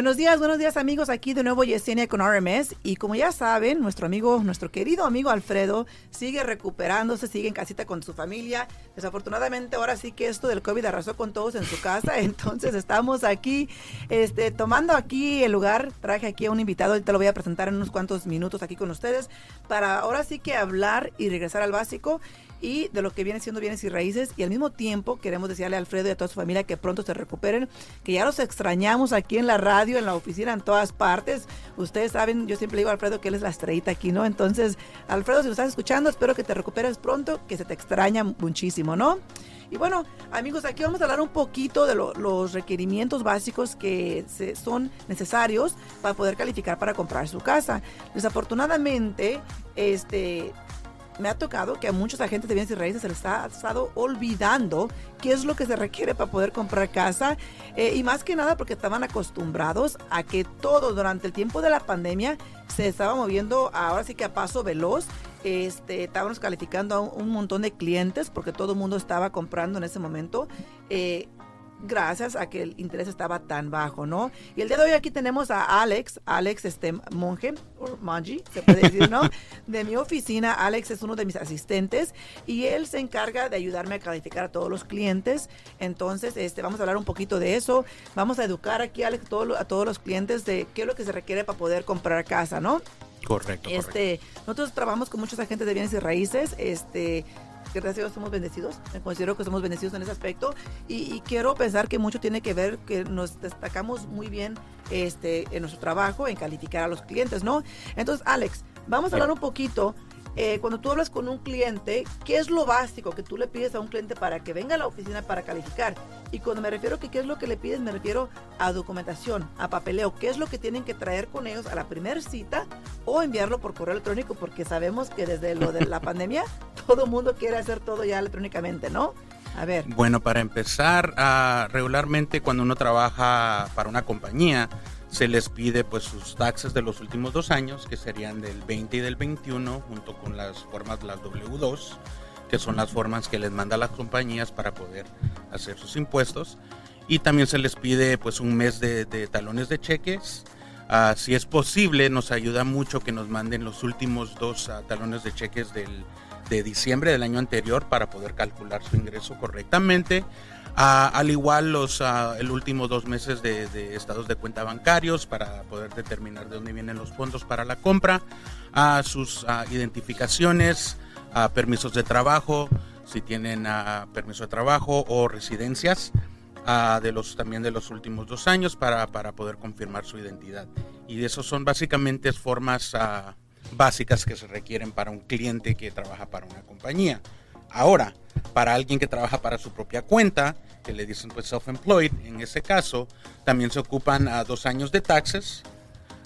Buenos días, buenos días amigos, aquí de nuevo Yesenia con RMS y como ya saben, nuestro amigo, nuestro querido amigo Alfredo sigue recuperándose, sigue en casita con su familia. Desafortunadamente ahora sí que esto del COVID arrasó con todos en su casa, entonces estamos aquí este, tomando aquí el lugar, traje aquí a un invitado, ahorita lo voy a presentar en unos cuantos minutos aquí con ustedes para ahora sí que hablar y regresar al básico y de lo que viene siendo bienes y raíces. Y al mismo tiempo queremos decirle a Alfredo y a toda su familia que pronto se recuperen, que ya los extrañamos aquí en la radio, en la oficina, en todas partes. Ustedes saben, yo siempre digo a Alfredo que él es la estrellita aquí, ¿no? Entonces, Alfredo, si nos estás escuchando, espero que te recuperes pronto, que se te extraña muchísimo, ¿no? Y bueno, amigos, aquí vamos a hablar un poquito de los requerimientos básicos que se, son necesarios para poder calificar para comprar su casa. Desafortunadamente, este, me ha tocado que a muchos agentes de bienes y raíces se les ha estado olvidando qué es lo que se requiere para poder comprar casa eh, y más que nada porque estaban acostumbrados a que todo durante el tiempo de la pandemia se estaba moviendo ahora sí que a paso veloz este, estábamos calificando a un, montón de clientes porque todo el mundo estaba comprando en ese momento. Eh, gracias a que el interés estaba tan bajo, ¿no? Y el día de hoy aquí tenemos a Alex, Alex este monje, o Manji, se puede decir, ¿no? De mi oficina, Alex es uno de mis asistentes y él se encarga de ayudarme a calificar a todos los clientes. Entonces, este, vamos a hablar un poquito de eso. Vamos a educar aquí, Alex, a todos los clientes de qué es lo que se requiere para poder comprar casa, ¿no? Correcto, este, Nosotros trabajamos con muchos agentes de bienes y raíces. Este, gracias a Dios somos bendecidos, me considero que somos bendecidos en ese aspecto y, quiero pensar que mucho tiene que ver que nos destacamos muy bien este, en nuestro trabajo, en calificar a los clientes, ¿no? Entonces, Alex, vamos a hablar un poquito eh, cuando tú hablas con un cliente, ¿qué es lo básico que tú le pides a un cliente para que venga a la oficina para calificar? Y cuando me refiero a que qué es lo que le pides, me refiero a documentación, a papeleo, qué es lo que tienen que traer con ellos a la primera cita o enviarlo por correo electrónico, porque sabemos que desde lo de la pandemia todo el mundo quiere hacer todo ya electrónicamente, ¿no? A ver. Bueno, para empezar, uh, regularmente cuando uno trabaja para una compañía, se les pide pues sus taxes de los últimos dos años, que serían del 20 y del 21, junto con las formas las W2, que son las formas que les manda las compañías para poder hacer sus impuestos. Y también se les pide pues un mes de, talones de cheques. Uh, si es posible, nos ayuda mucho que nos manden los últimos dos ah, talones de cheques del, de diciembre del año anterior para poder calcular su ingreso correctamente al igual los el último dos meses de, estados de cuenta bancarios para poder determinar de dónde vienen los fondos para la compra, sus identificaciones, permisos de trabajo, si tienen permiso de trabajo o residencias. de los también de los últimos dos años para, para poder confirmar su identidad y eso son básicamente formas básicas que se requieren para un cliente que trabaja para una compañía ahora para alguien que trabaja para su propia cuenta, que le dicen pues self-employed, en ese caso también se ocupan a dos años de taxes.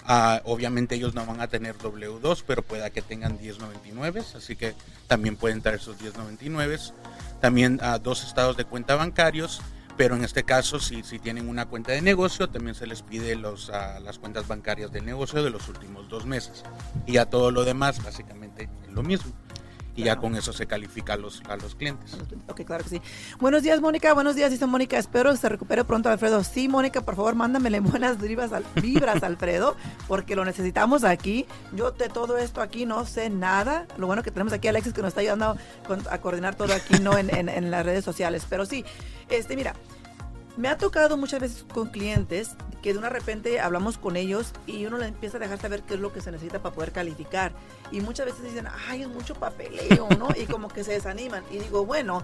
Ah, obviamente ellos no van a tener W2, pero pueda que tengan 1099, así que también pueden traer esos 1099. También a dos estados de cuenta bancarios, pero en este caso si, si tienen una cuenta de negocio, también se les pide los, las cuentas bancarias del negocio de los últimos dos meses. Y a todo lo demás, básicamente lo mismo y ya con eso se califica a los, a los clientes. Ok, claro que sí. Buenos días, Mónica. Buenos días, dice Mónica. Espero que se recupere pronto, Alfredo. Sí, Mónica, por favor, mándamele buenas vibras, al, vibras Alfredo, porque lo necesitamos aquí. Yo de todo esto aquí no sé nada. Lo bueno que tenemos aquí a Alexis que nos está ayudando a coordinar todo aquí, ¿no? En, en, en las redes sociales. Pero sí, este, mira, me ha tocado muchas veces con clientes que de una repente hablamos con ellos y uno le empieza a dejar saber qué es lo que se necesita para poder calificar. Y muchas veces dicen, ay, es mucho papeleo, ¿no? Y como que se desaniman. Y digo, bueno,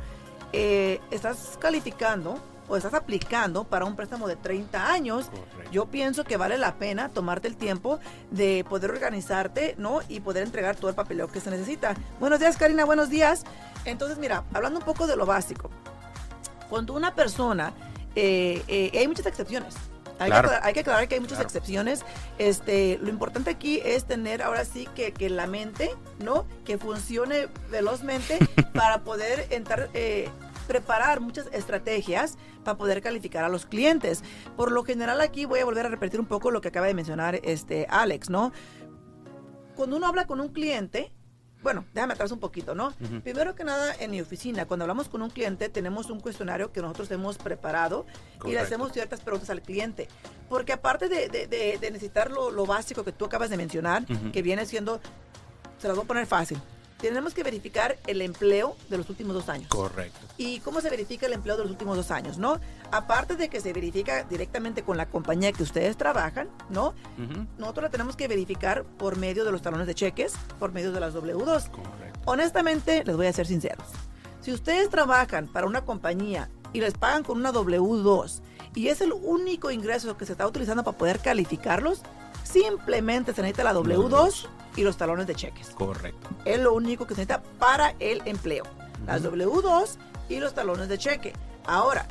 eh, estás calificando o estás aplicando para un préstamo de 30 años, yo pienso que vale la pena tomarte el tiempo de poder organizarte, ¿no? Y poder entregar todo el papeleo que se necesita. Buenos días, Karina, buenos días. Entonces, mira, hablando un poco de lo básico. Cuando una persona eh, eh, hay muchas excepciones. Hay, que aclarar, que hay muchas excepciones. Este, lo importante aquí es tener ahora sí que, que la mente, ¿no? Que funcione velozmente para poder entrar, eh, preparar muchas estrategias para poder calificar a los clientes. Por lo general aquí voy a volver a repetir un poco lo que acaba de mencionar este Alex, ¿no? Cuando uno habla con un cliente, bueno, déjame atrás un poquito, ¿no? Primero que nada, en mi oficina, cuando hablamos con un cliente, tenemos un cuestionario que nosotros hemos preparado y le hacemos ciertas preguntas al cliente. Porque aparte de, necesitar lo, básico que tú acabas de mencionar, que viene siendo, se lo voy a poner fácil, tenemos que verificar el empleo de los últimos dos años. Correcto. ¿Y cómo se verifica el empleo de los últimos dos años, no? Aparte de que se verifica directamente con la compañía que ustedes trabajan, ¿no? Nosotros la tenemos que verificar por medio de los talones de cheques, por medio de las W2. Correcto. Honestamente, les voy a ser sinceros. Si ustedes trabajan para una compañía y les pagan con una W2 y es el único ingreso que se está utilizando para poder calificarlos, simplemente se necesita la W2 y los talones de cheques. Correcto. Es lo único que se necesita para el empleo. Las W2 y los talones de cheque. Ahora,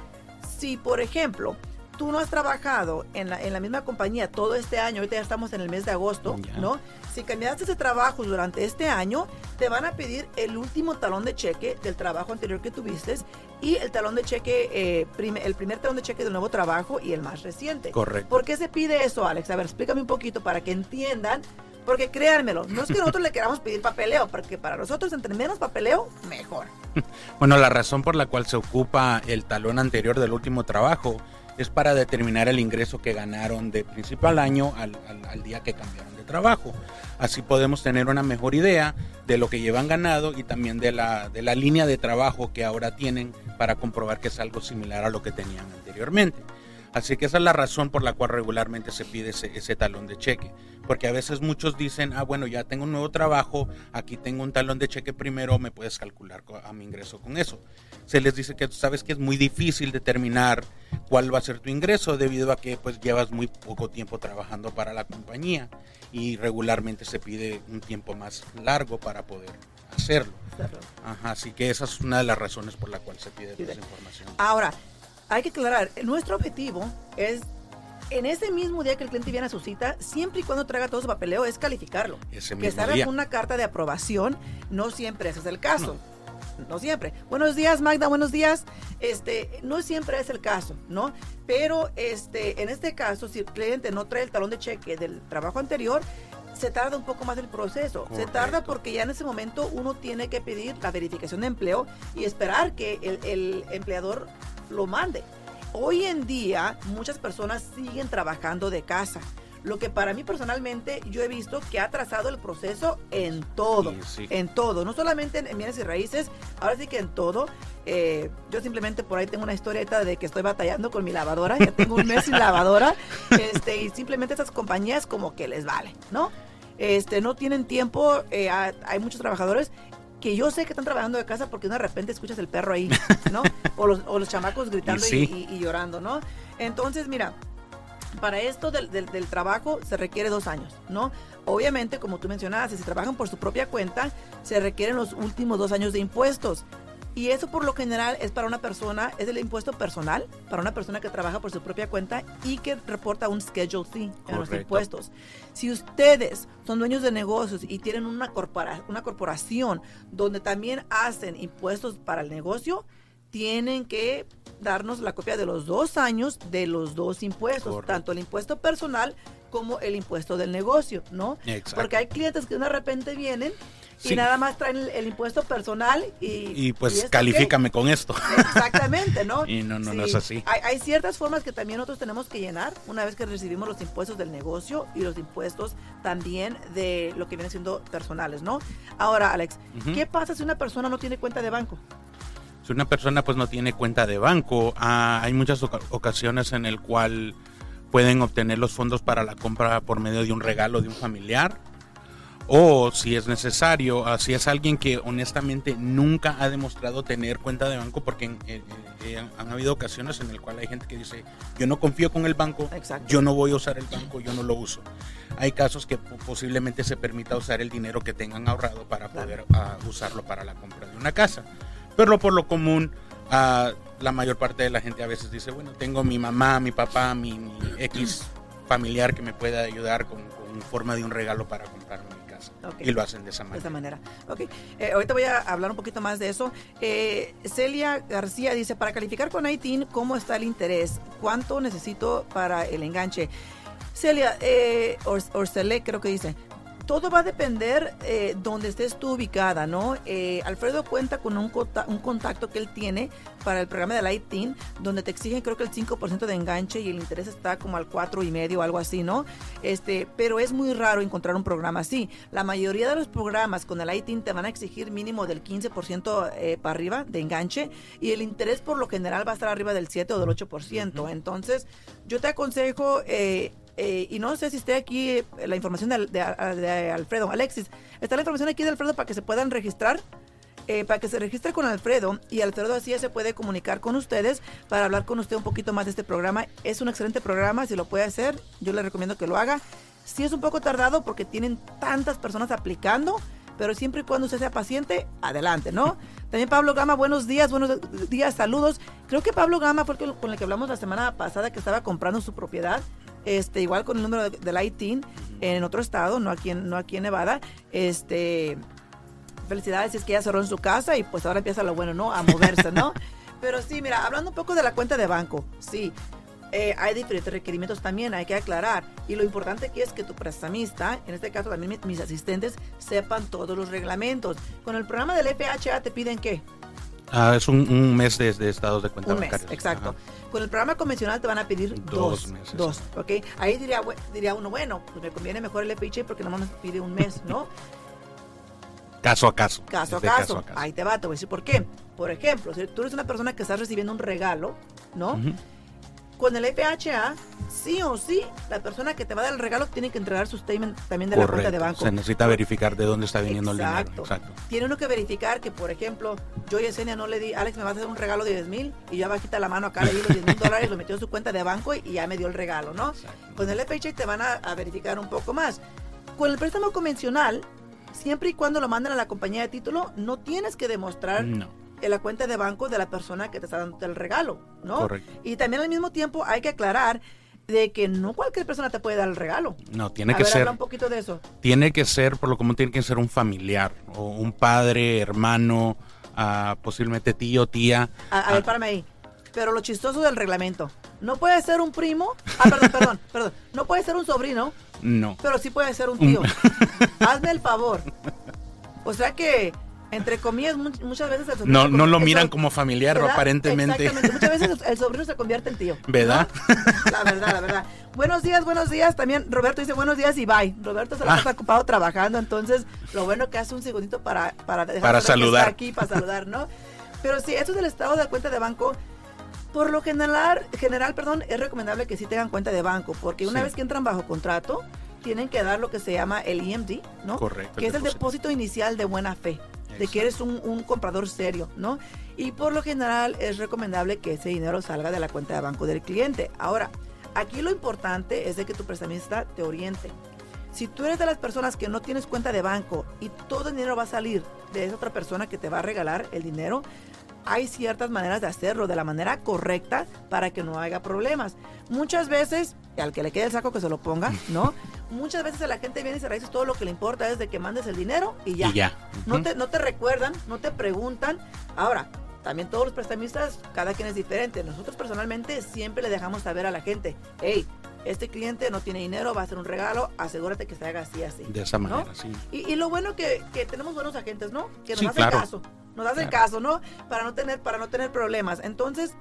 si por ejemplo tú no has trabajado en la, en la misma compañía todo este año, ahorita ya estamos en el mes de agosto, ¿no? Si cambiaste ese trabajo durante este año, te van a pedir el último talón de cheque del trabajo anterior que tuviste y el talón de cheque, eh, el primer talón de cheque del nuevo trabajo y el más reciente. Correcto. ¿Por qué se pide eso, Alex? A ver, explícame un poquito para que entiendan porque créanmelo, no es que nosotros le queramos pedir papeleo, porque para nosotros entre menos papeleo, mejor. Bueno, la razón por la cual se ocupa el talón anterior del último trabajo es para determinar el ingreso que ganaron de principal año al, día que cambiaron de trabajo. Así podemos tener una mejor idea de lo que llevan ganado y también de la, de la línea de trabajo que ahora tienen para comprobar que es algo similar a lo que tenían anteriormente. Así que esa es la razón por la cual regularmente se pide ese, talón de cheque. Porque a veces muchos dicen, ah, bueno, ya tengo un nuevo trabajo, aquí tengo un talón de cheque primero, me puedes calcular a mi ingreso con eso. Se les dice que sabes que es muy difícil determinar cuál va a ser tu ingreso debido a que pues llevas muy poco tiempo trabajando para la compañía y regularmente se pide un tiempo más largo para poder hacerlo. Ajá, así que esa es una de las razones por la cual se pide esa información. Ahora, hay que aclarar, nuestro objetivo es en ese mismo día que el cliente viene a su cita, siempre y cuando traiga todo su papeleo, es calificarlo. Ese que salga una carta de aprobación, no siempre ese es el caso. No. siempre. Buenos días, Magda, buenos días. Este, no siempre es el caso, ¿no? Pero este, en este caso, si el cliente no trae el talón de cheque del trabajo anterior, se tarda un poco más el proceso. Se tarda porque ya en ese momento uno tiene que pedir la verificación de empleo y esperar que el, el empleador lo mande. Hoy en día muchas personas siguen trabajando de casa. Lo que para mí personalmente yo he visto que ha trazado el proceso en todo, en todo, no solamente en, bienes y raíces, ahora sí que en todo. Eh, yo simplemente por ahí tengo una historieta de que estoy batallando con mi lavadora, ya tengo un mes sin lavadora, este, y simplemente esas compañías como que les vale, ¿no? Este, no tienen tiempo, eh, hay muchos trabajadores que yo sé que están trabajando de casa porque de repente escuchas el perro ahí, ¿no? o, los, o los chamacos gritando y, llorando, ¿no? Entonces, mira, para esto del, del, del, trabajo se requiere dos años, ¿no? Obviamente, como tú mencionabas, si trabajan por su propia cuenta, se requieren los últimos dos años de impuestos. Y eso por lo general es para una persona, es el impuesto personal, para una persona que trabaja por su propia cuenta y que reporta un Schedule C en los impuestos. Si ustedes son dueños de negocios y tienen una, corpora, una corporación donde también hacen impuestos para el negocio, tienen que darnos la copia de los dos años de los dos impuestos, tanto el impuesto personal como el impuesto del negocio, ¿no? Porque hay clientes que de repente vienen y nada más traen el, impuesto personal y... Y pues califícame con esto. Exactamente, ¿no? y no, no, no es así. Hay, ciertas formas que también nosotros tenemos que llenar una vez que recibimos los impuestos del negocio y los impuestos también de lo que vienen siendo personales, ¿no? Ahora, Alex, ¿qué pasa si una persona no tiene cuenta de banco? Si una persona pues no tiene cuenta de banco, ah, hay muchas ocasiones en el cual pueden obtener los fondos para la compra por medio de un regalo de un familiar o si es necesario, ah, si es alguien que honestamente nunca ha demostrado tener cuenta de banco, porque han habido ocasiones en las cuales hay gente que dice, yo no confío con el banco, yo no voy a usar el banco, yo no lo uso. Hay casos que posiblemente se permita usar el dinero que tengan ahorrado para poder ah, usarlo para la compra de una casa. Pero por lo común, uh, la mayor parte de la gente a veces dice, bueno, tengo mi mamá, mi papá, mi, X familiar que me pueda ayudar con, con forma de un regalo para comprarme y lo hacen de esa manera. De esa manera. Ok. Eh, ahorita voy a hablar un poquito más de eso. Eh, Celia García dice, para calificar con ITIN, ¿cómo está el interés? ¿Cuánto necesito para el enganche? Celia, eh, Orcele creo que dice, todo va a depender eh, donde estés tú ubicada, ¿no? Eh, Alfredo cuenta con un, un, contacto que él tiene para el programa de Lighting, donde te exigen creo que el 5% de enganche y el interés está como al 4,5 o algo así, ¿no? Este, pero es muy raro encontrar un programa así. La mayoría de los programas con el Lighting te van a exigir mínimo del 15% eh, para arriba de enganche y el interés por lo general va a estar arriba del 7 o del 8%. Entonces, yo te aconsejo... Eh, eh, y no sé si esté aquí eh, la información de, Alfredo. Alexis, está la información aquí de Alfredo para que se puedan registrar. Eh, para que se registre con Alfredo y Alfredo así se puede comunicar con ustedes para hablar con usted un poquito más de este programa. Es un excelente programa, si lo puede hacer, yo le recomiendo que lo haga. Sí es un poco tardado porque tienen tantas personas aplicando, pero siempre y cuando usted sea paciente, adelante, ¿no? También Pablo Gama, buenos días, buenos días, saludos. Creo que Pablo Gama fue con el que hablamos la semana pasada que estaba comprando su propiedad este, igual con el número del de ITIN en otro estado, no aquí en, no aquí en Nevada. Este, felicidades, es que ya cerró en su casa y pues ahora empieza lo bueno, ¿no? A moverse, ¿no? Pero sí, mira, hablando un poco de la cuenta de banco, sí, eh, hay diferentes requerimientos también, hay que aclarar. Y lo importante aquí es que tu prestamista, en este caso también mis asistentes, sepan todos los reglamentos. Con el programa del FHA te piden qué? Ah, es un, mes de, estados de cuenta un mes, exacto. Con el programa convencional te van a pedir dos. Dos meses. Dos, ¿ok? Ahí diría, diría uno, bueno, pues me conviene mejor el FHA porque nomás me pide un mes, ¿no? Caso a caso. Caso a caso. Ahí te va, te voy a decir por qué. Por ejemplo, si tú eres una persona que estás recibiendo un regalo, ¿no? Con el FHA, sí o sí, la persona que te va a dar el regalo tiene que entregar su statement también de la cuenta de banco. Se necesita verificar de dónde está viniendo el dinero. Exacto. Tiene uno que verificar que, por ejemplo, yo y Esenia no le di, Alex me va a hacer un regalo de 10 mil y ya va a quitar la mano acá, le di los 10 mil dólares, lo metió en su cuenta de banco y, ya me dio el regalo, ¿no? Con el FHA te van a, a verificar un poco más. Con el préstamo convencional, siempre y cuando lo manden a la compañía de título, no tienes que demostrar no en la cuenta de banco de la persona que te está dando el regalo, ¿no? Correcto. Y también al mismo tiempo hay que aclarar de que no cualquier persona te puede dar el regalo. No, tiene que ser. un poquito de eso. Tiene que ser, por lo común, tiene que ser un familiar o un padre, hermano, uh, posiblemente tío, tía. A, a ver, ah. párame ahí. Pero lo chistoso del reglamento, no puede ser un primo. Ah, perdón, perdón, perdón. No puede ser un sobrino. No. Pero sí puede ser un tío. Hazme el favor. O sea que entre comillas, muchas veces el sobrino. No, no lo miran como familiar, aparentemente. Exactamente. Muchas veces el sobrino se convierte en tío. ¿Verdad? La verdad, la verdad. Buenos días, buenos días. También Roberto dice buenos días y bye. Roberto se lo está ocupado trabajando, entonces lo bueno que hace un segundito para, para, para saludar. aquí, para saludar, ¿no? Pero sí, eso es el estado de cuenta de banco. Por lo general, general, perdón, es recomendable que sí tengan cuenta de banco, porque una vez que entran bajo contrato, tienen que dar lo que se llama el EMD, ¿no? Correcto. Que es el depósito inicial de buena fe de que eres un, comprador serio, ¿no? Y por lo general es recomendable que ese dinero salga de la cuenta de banco del cliente. Ahora, aquí lo importante es de que tu prestamista te oriente. Si tú eres de las personas que no tienes cuenta de banco y todo el dinero va a salir de esa otra persona que te va a regalar el dinero, hay ciertas maneras de hacerlo de la manera correcta para que no haya problemas. Muchas veces, al que le quede el saco que se lo ponga, ¿no? Muchas veces la gente viene y se dice todo lo que le importa es de que mandes el dinero y ya. ya. no, te, no te recuerdan, no te preguntan. Ahora, también todos los prestamistas, cada quien es diferente. Nosotros personalmente siempre le dejamos saber a la gente, hey, este cliente no tiene dinero, va a hacer un regalo, asegúrate que se haga así, así. De esa manera, sí. Y, lo bueno que, que tenemos buenos agentes, ¿no? Que nos hacen caso, nos hacen caso, ¿no? Para no tener, para no tener problemas. Entonces,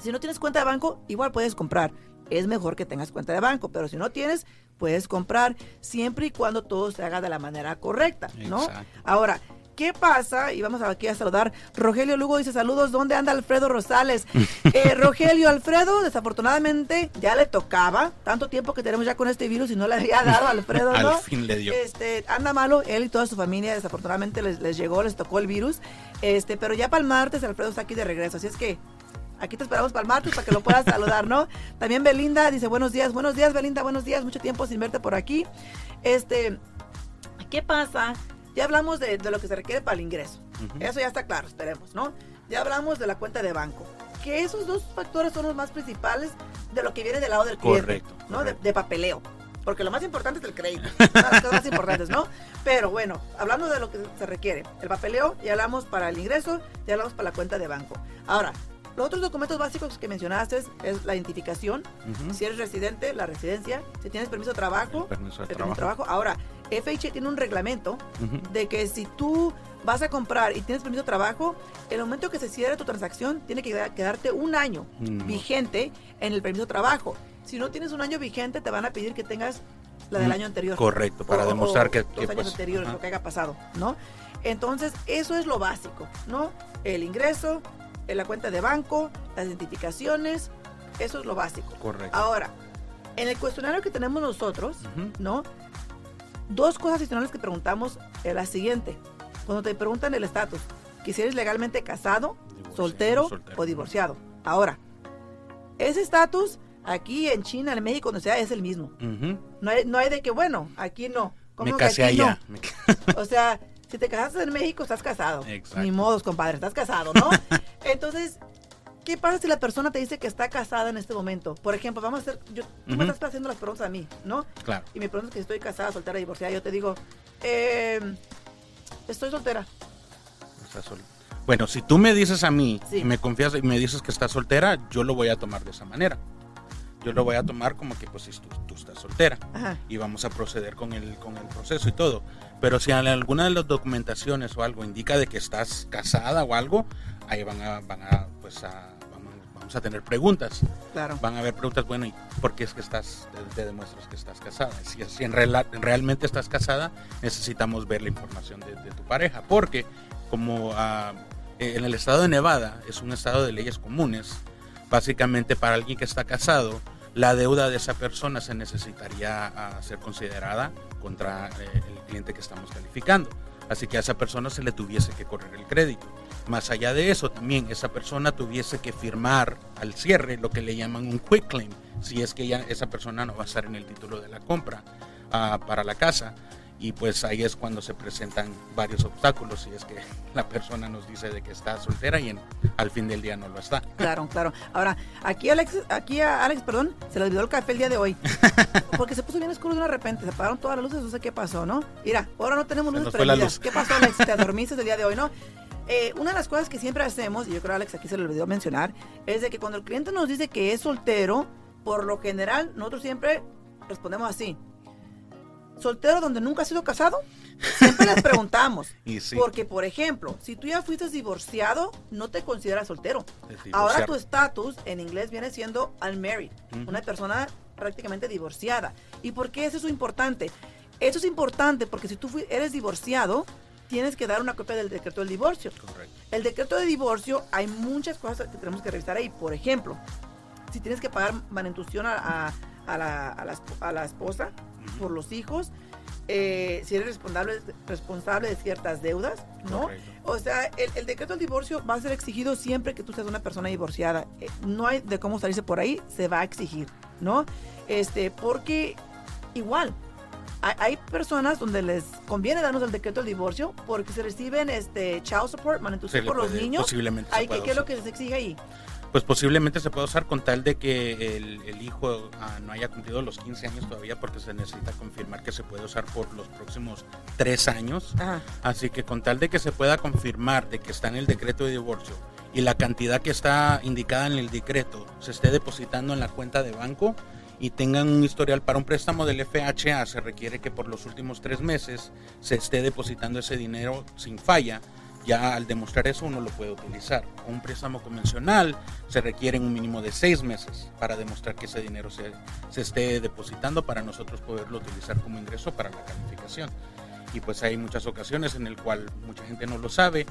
si no tienes cuenta de banco, igual puedes comprar. Es mejor que tengas cuenta de banco, pero si no tienes, puedes comprar siempre y cuando todo se haga de la manera correcta, ¿no? Ahora, ¿Qué pasa? Y vamos aquí a saludar. Rogelio Lugo dice saludos. ¿Dónde anda Alfredo Rosales? Eh, Rogelio Alfredo, desafortunadamente ya le tocaba. Tanto tiempo que tenemos ya con este virus y no le había dado a Alfredo, ¿no? Al fin le dio. Este, anda malo, él y toda su familia, desafortunadamente les, les llegó, les tocó el virus. Este, pero ya para el martes Alfredo está aquí de regreso. Así es que aquí te esperamos para el martes para que lo puedas saludar, ¿no? También Belinda dice buenos días, buenos días Belinda, buenos días, mucho tiempo sin verte por aquí. Este, ¿qué pasa? Ya hablamos de, lo que se requiere para el ingreso. Eso ya está claro, esperemos, ¿no? Ya hablamos de la cuenta de banco. Que esos dos factores son los más principales de lo que viene del lado del cliente. Correcto. ¿no? De, papeleo. Porque lo más importante es el crédito. las cosas más importantes, ¿no? Pero bueno, hablando de lo que se requiere. El papeleo, ya hablamos para el ingreso, ya hablamos para la cuenta de banco. Ahora, los otros documentos básicos que mencionaste es la identificación, si eres residente, la residencia, si tienes permiso de trabajo, permiso de trabajo. Ahora, FHA tiene un reglamento de que si tú vas a comprar y tienes permiso de trabajo, el momento que se cierre tu transacción, tiene que queda- quedarte un año Mm. vigente en el permiso de trabajo. Si no tienes un año vigente, te van a pedir que tengas la del Mm, año anterior. correcto, para demostrar que- que, años pues, anteriores, lo que haya pasado, ¿no? Entonces, eso es lo básico, ¿no? El ingreso, la cuenta de banco, las identificaciones, eso es lo básico. Correcto. Ahora, en el cuestionario que tenemos nosotros. ¿no? Dos cosas adicionales que preguntamos es la siguiente. Cuando te preguntan el estatus, que si eres legalmente casado, soltero, soltero, o divorciado. Ahora, ese estatus aquí en China, en México, donde sea, es el mismo. No hay, no hay de que, bueno, aquí no. ¿Cómo Me que casé aquí no? allá. O sea, si te casaste en México, estás casado. Exacto. Ni modos, compadre, estás casado, ¿no? Entonces, ¿qué pasa si la persona te dice que está casada en este momento? Por ejemplo, vamos a hacer, yo, tú me Ujú. estás haciendo las preguntas a mí, ¿no? Claro. Y me preguntas que si estoy casada, soltera, divorciada, yo te digo, eh, estoy soltera. Estás sol- Bueno, si tú me dices a mí Sí. y me confías y me dices que estás soltera, yo lo voy a tomar de esa manera. Yo lo voy a tomar como que pues si tú, tú estás soltera Ajá. y vamos a proceder con el, con el proceso y todo. Pero si alguna de las documentaciones o algo indica de que estás casada o algo, ahí van a, van a pues a, vamos, vamos a tener preguntas. Claro. Van a haber preguntas, bueno, ¿y por qué es que estás, te, te demuestras que estás casada? Si, si en rela- realmente estás casada, necesitamos ver la información de, de tu pareja, porque como eh, en el estado de Nevada es un estado de leyes comunes, básicamente para alguien que está casado, la deuda de esa persona se necesitaría ah, ser considerada contra eh, el cliente que estamos calificando. Así que a esa persona se le tuviese que correr el crédito. Más allá de eso, también esa persona tuviese que firmar al cierre lo que le llaman un quick claim, si es que esa persona no va a estar en el título de la compra ah, para la casa. Y pues ahí es cuando se presentan varios obstáculos, si es que la persona nos dice de que está soltera y en- al fin del día no lo está. Claro, claro. Ahora, aquí Alex, aquí a Alex, perdón, se le olvidó el café el día de hoy. Porque se puso bien oscuro de una repente, se apagaron todas las luces, no sé qué pasó, ¿no? Mira, ahora no tenemos luces prendidas. luz. ¿Qué pasó, Alex? Te dormiste el día de hoy, ¿no? Eh, una de las cosas que siempre hacemos, y yo creo Alex aquí se le olvidó mencionar, es de que cuando el cliente nos dice que es soltero, por lo general, nosotros siempre respondemos así. ¿Soltero donde nunca ha sido casado? Siempre les preguntamos. Y sí, Porque, por ejemplo, si tú ya fuiste divorciado, no te consideras soltero. Ahora tu estatus en inglés viene siendo unmarried, una persona prácticamente divorciada. ¿Y por qué es eso importante? Eso es importante porque si tú eres divorciado, tienes que dar una copia del decreto del divorcio. Correcto. El decreto de divorcio, hay muchas cosas que tenemos que revisar ahí. Por ejemplo, si tienes que pagar manutención a, a- a la, a la esp- a la esposa por los hijos, eh, si eres responsable, responsable de ciertas deudas, ¿no? Correcto. O sea, el, el decreto del divorcio va a ser exigido siempre que tú seas una persona divorciada. Eh, No hay de cómo salirse por ahí, se va a exigir, ¿no? Este, porque igual, hay, hay personas donde les conviene darnos el decreto del divorcio porque se reciben este child support, manutención por los niños. Posiblemente Hay ¿Qué es lo que se exige ahí? Pues posiblemente se puede usar con tal de que el, el hijo ah, no haya cumplido los 15 años todavía porque se necesita confirmar que se puede usar por los próximos tres años. Ajá. Así que con tal de que se pueda confirmar de que está en el decreto de divorcio y la cantidad que está indicada en el decreto se esté depositando en la cuenta de banco y tengan un historial para un préstamo del FHA, se requiere que por los últimos tres meses se esté depositando ese dinero sin falla. Ya al demostrar eso uno lo puede utilizar. Un préstamo convencional se requiere un mínimo de seis meses para demostrar que ese dinero se, se esté depositando para nosotros poderlo utilizar como ingreso para la calificación y pues hay muchas ocasiones en el cual mucha gente no lo sabe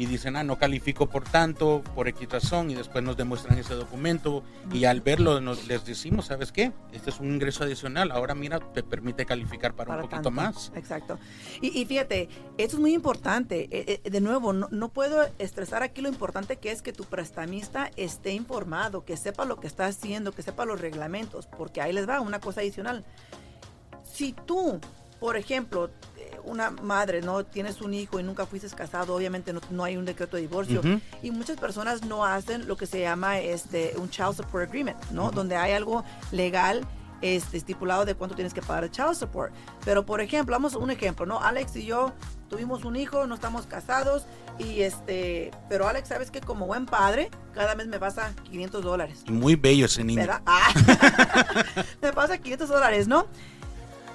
y dicen, ah, no califico por tanto, por razón, y después nos demuestran ese documento y al verlo nos, les decimos, ¿sabes qué? Este es un ingreso adicional, ahora mira, te permite calificar para, para un poquito tanto. más. Exacto. Y, y fíjate, esto es muy importante. Eh, eh, de nuevo, no, no puedo estresar aquí lo importante que es que tu prestamista esté informado, que sepa lo que está haciendo, que sepa los reglamentos, porque ahí les va una cosa adicional. Si tú, por ejemplo, eh, una madre, ¿no? Tienes un hijo y nunca fuiste casado, obviamente no, no hay un decreto de divorcio. Ujú. Y muchas personas no hacen lo que se llama este, un child support agreement, ¿no? Ujú. Donde hay algo legal este, estipulado de cuánto tienes que pagar de child support. Pero, por ejemplo, vamos a un ejemplo, ¿no? Alex y yo tuvimos un hijo, no estamos casados, y este, pero Alex, ¿sabes que Como buen padre, cada mes me pasa 500 dólares. Muy bello ese niño. ¿Verdad? Ah. me pasa 500 dólares, ¿no?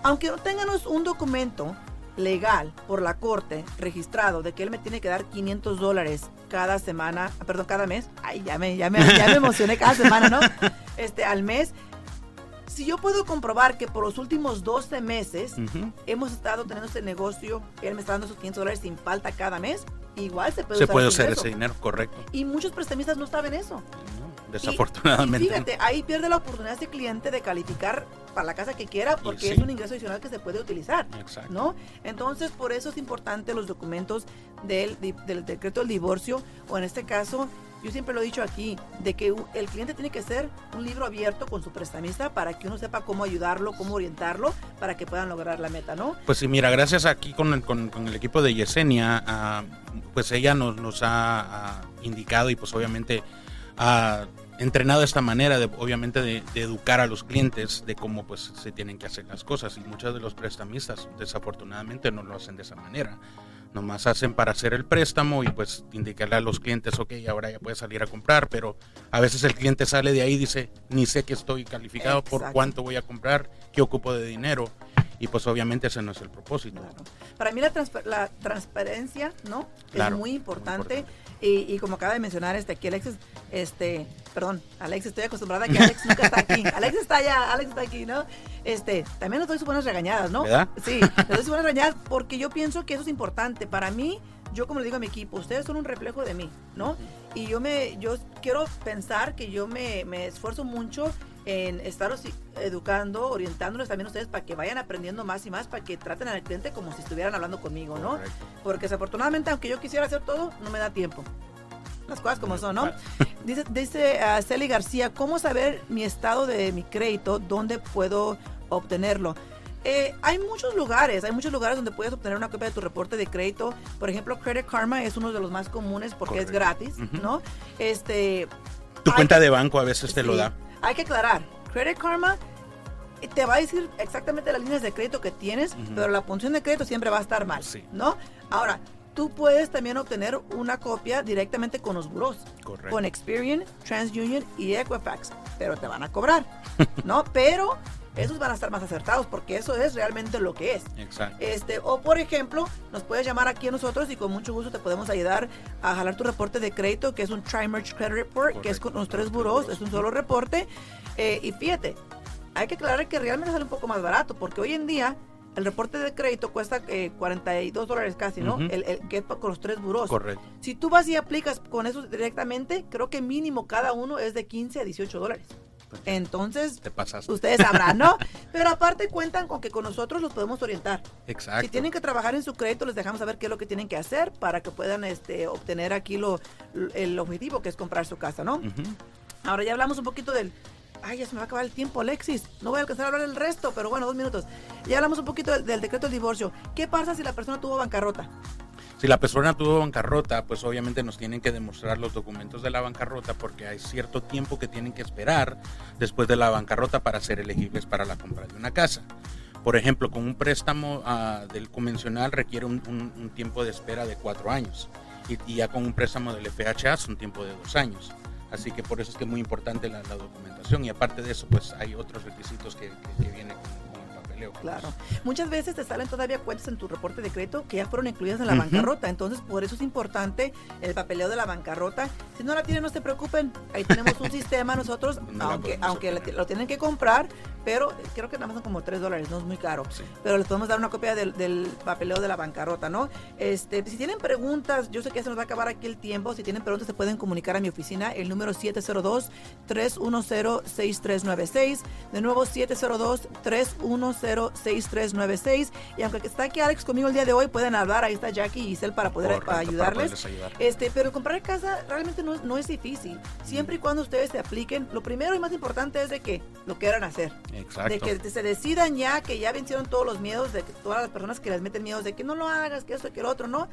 Aunque no tengamos un documento legal por la corte registrado de que él me tiene que dar 500 dólares cada semana, perdón, cada mes. Ay, ya me, ya me, ya me emocioné cada semana, ¿no? Este, al mes. Si yo puedo comprobar que por los últimos 12 meses hemos estado teniendo ese negocio, él me está dando esos 500 dólares sin falta cada mes, igual se puede Se usar puede usar ingreso. ese dinero, correcto. Y muchos prestamistas no saben eso. ¿no? Y- Desafortunadamente. Y, fíjate, ahí pierde la oportunidad ese cliente de calificar para la casa que quiera porque sí. es un ingreso adicional que se puede utilizar. Exacto. ¿No? Entonces, por eso es importante los documentos del, del decreto del divorcio, o en este caso, yo siempre lo he dicho aquí, de que el cliente tiene que ser un libro abierto con su prestamista para que uno sepa cómo ayudarlo, cómo orientarlo, para que puedan lograr la meta, ¿no? Pues sí, mira, gracias aquí con, el- con- con el equipo de Yesenia, ah, pues ella nos, nos ha ah, indicado y pues obviamente ha entrenado esta manera, de, obviamente de, de educar a los clientes de cómo pues se tienen que hacer las cosas y muchos de los prestamistas desafortunadamente no lo hacen de esa manera. Nomás hacen para hacer el préstamo y pues indicarle a los clientes, ok, ahora ya puedes salir a comprar, pero a veces el cliente sale de ahí y dice, ni sé que estoy calificado, por cuánto voy a comprar, qué ocupo de dinero. Y pues obviamente ese no es el propósito. Claro. Para mí la, transpa- la transparencia, ¿no? Claro, es muy muy importante. importante. Y, y como acaba de mencionar este aquí Alexis, este, perdón, Alex, estoy acostumbrada a que Alex nunca está aquí. Alex está allá, Alex está aquí, ¿no? Este, también les doy sus buenas regañadas, ¿no? ¿Verdad? Sí, les doy sus buenas regañadas porque yo pienso que eso es importante. Para mí, yo como le digo a mi equipo, ustedes son un reflejo de mí, ¿no? Y yo me, yo quiero pensar que yo me, me esfuerzo mucho en estaros educando, orientándoles también a ustedes para que vayan aprendiendo más y más, para que traten al cliente como si estuvieran hablando conmigo, ¿no? Correcto. Porque desafortunadamente, aunque yo quisiera hacer todo, no me da tiempo. Las cosas como son, ¿no? Dice, dice ah, Celi García, ¿cómo saber mi estado de mi crédito? ¿Dónde puedo obtenerlo? Eh, hay muchos lugares, hay muchos lugares donde puedes obtener una copia de tu reporte de crédito. Por ejemplo, Credit Karma es uno de los más comunes porque es Correcto. gratis, Ujú. ¿no? Este, Tu cuenta de banco a veces te lo Sí, da. Hay que aclarar, Credit Karma eh, te va a decir exactamente las líneas de crédito que tienes, pero la punción de crédito siempre va a estar mal, Sí. ¿no? Ahora, tú puedes también obtener una copia directamente con los buros, Correcto. con Experian, TransUnion y Equifax, pero te van a cobrar, ¿no? Pero esos van a estar más acertados porque eso es realmente lo que es. Exacto. Este, o por ejemplo, nos puedes llamar aquí a nosotros y con mucho gusto te podemos ayudar a jalar tu reporte de crédito, que es un Tri-Merge Credit Report, que es con los tres buros, es un solo reporte. Eh, y fíjate, hay que aclarar que realmente sale un poco más barato, porque hoy en día el reporte de crédito cuesta eh, 42 dólares casi, ¿no? El, el que es con los tres buros. Correcto. Si tú vas y aplicas con eso directamente, creo que mínimo cada uno es de 15 a 18 dólares. Entonces, Te pasas. ustedes sabrán, ¿no? Pero aparte cuentan con que con nosotros los podemos orientar. Exacto. Si tienen que trabajar en su crédito, les dejamos saber qué es lo que tienen que hacer para que puedan este, obtener aquí lo, el objetivo que es comprar su casa, ¿no? Ahora ya hablamos un poquito del... Ay, ya se me va a acabar el tiempo, Alexis. No voy a alcanzar a hablar el resto, pero bueno, dos minutos. Ya hablamos un poquito del, del decreto del divorcio. ¿Qué pasa si la persona tuvo bancarrota? Si la persona tuvo bancarrota, pues obviamente nos tienen que demostrar los documentos de la bancarrota porque hay cierto tiempo que tienen que esperar después de la bancarrota para ser elegibles para la compra de una casa. Por ejemplo, con un préstamo ah, del convencional requiere un, tiempo de espera de cuatro años y, ya con un préstamo del FHA es un tiempo de dos años. Así que por eso es que es muy importante la, documentación y aparte de eso, pues hay otros requisitos que, que- vienen con, papeleo. Claro. Muchas veces te salen todavía cuentas en tu reporte de crédito que ya fueron incluidas en la bancarrota. Entonces, por eso es importante el papeleo de la bancarrota. Si no la tienen, no se preocupen. Ahí tenemos un sistema nosotros, No aunque, aunque lo tienen que comprar, pero creo que nada más son como 3 dólares, no es muy caro. Sí. Pero les podemos dar una copia del, del papeleo de la bancarrota, ¿no? Este, si tienen preguntas, yo sé que ya se nos va a acabar aquí el tiempo. Si tienen preguntas, se pueden comunicar a mi oficina, el número 702-310-6396. De nuevo, 702-310-6396. Y aunque está aquí Alex conmigo el día de hoy, pueden hablar. Ahí está Jackie y Giselle para poder Correcto, ayudarles. ayudar. Este, pero comprar casa realmente no, es- no es difícil. Siempre y cuando ustedes se apliquen, lo primero y más importante es de que lo quieran hacer. Exacto. De que se decidan ya, que ya vencieron todos los miedos, de que todas las personas que les meten miedos de que no lo hagas, que esto, que el otro, ¿no?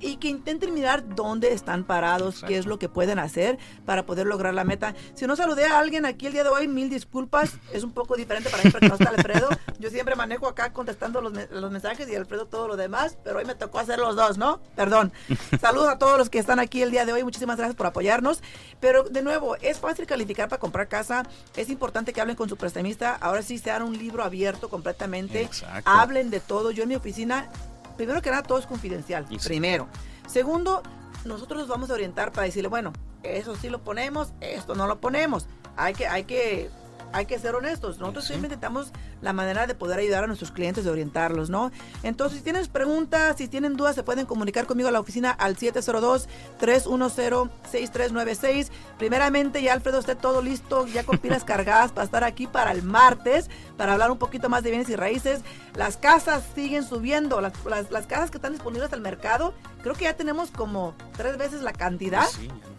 Y que intenten mirar dónde están parados, qué es lo que pueden hacer para poder lograr la meta. Si no saludé a alguien aquí el día de hoy, mil disculpas, es un poco diferente para mí porque no está Alfredo. Yo siempre manejo acá contestando los, los mensajes y Alfredo todo lo demás, pero hoy me tocó hacer los dos, ¿no? Perdón. Saludos a todos los que están aquí el día de hoy, muchísimas gracias por apoyarnos. Pero de nuevo, es fácil calificar para comprar casa, es importante que hablen con su prestamista, ahora sí sean un libro abierto completamente, hablen de todo. Yo en mi oficina primero que nada, todo es confidencial. Primero. Segundo, nosotros nos vamos a orientar para decirle, bueno, eso sí lo ponemos, esto no lo ponemos. Hay que, hay que hay que ser honestos. Nosotros siempre intentamos la manera de poder ayudar a nuestros clientes, de orientarlos, ¿no? Entonces, si tienes preguntas, si tienen dudas, se pueden comunicar conmigo a la oficina al 702-310-6396. Primeramente, ya Alfredo esté todo listo, ya con pilas cargadas para estar aquí para el martes, para hablar un poquito más de bienes y raíces. Las casas siguen subiendo, las, las, casas que están disponibles al mercado, creo que ya tenemos como tres veces la cantidad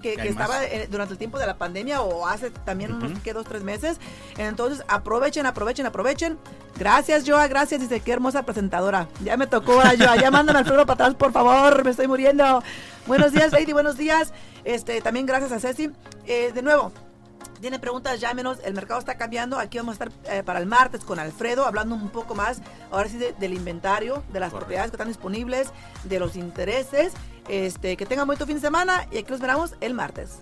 que, estaba eh, durante el tiempo de la pandemia o hace también unos que dos, tres meses. Entonces, aprovechen, aprovechen, aprovechen. Gracias, Joa, gracias. Dice, qué hermosa presentadora. Ya me tocó a Joa. Ya mandan al Alfredo para atrás, por favor. Me estoy muriendo. Buenos días, Lady. Buenos días. Este, también gracias a Ceci. Eh, de nuevo, tiene preguntas, llámenos. El mercado está cambiando. Aquí vamos a estar eh, para el martes con Alfredo, hablando un poco más, ahora sí, del inventario, de las propiedades que están disponibles, de los intereses. Este, que tengan buen fin de semana y aquí los veremos el martes.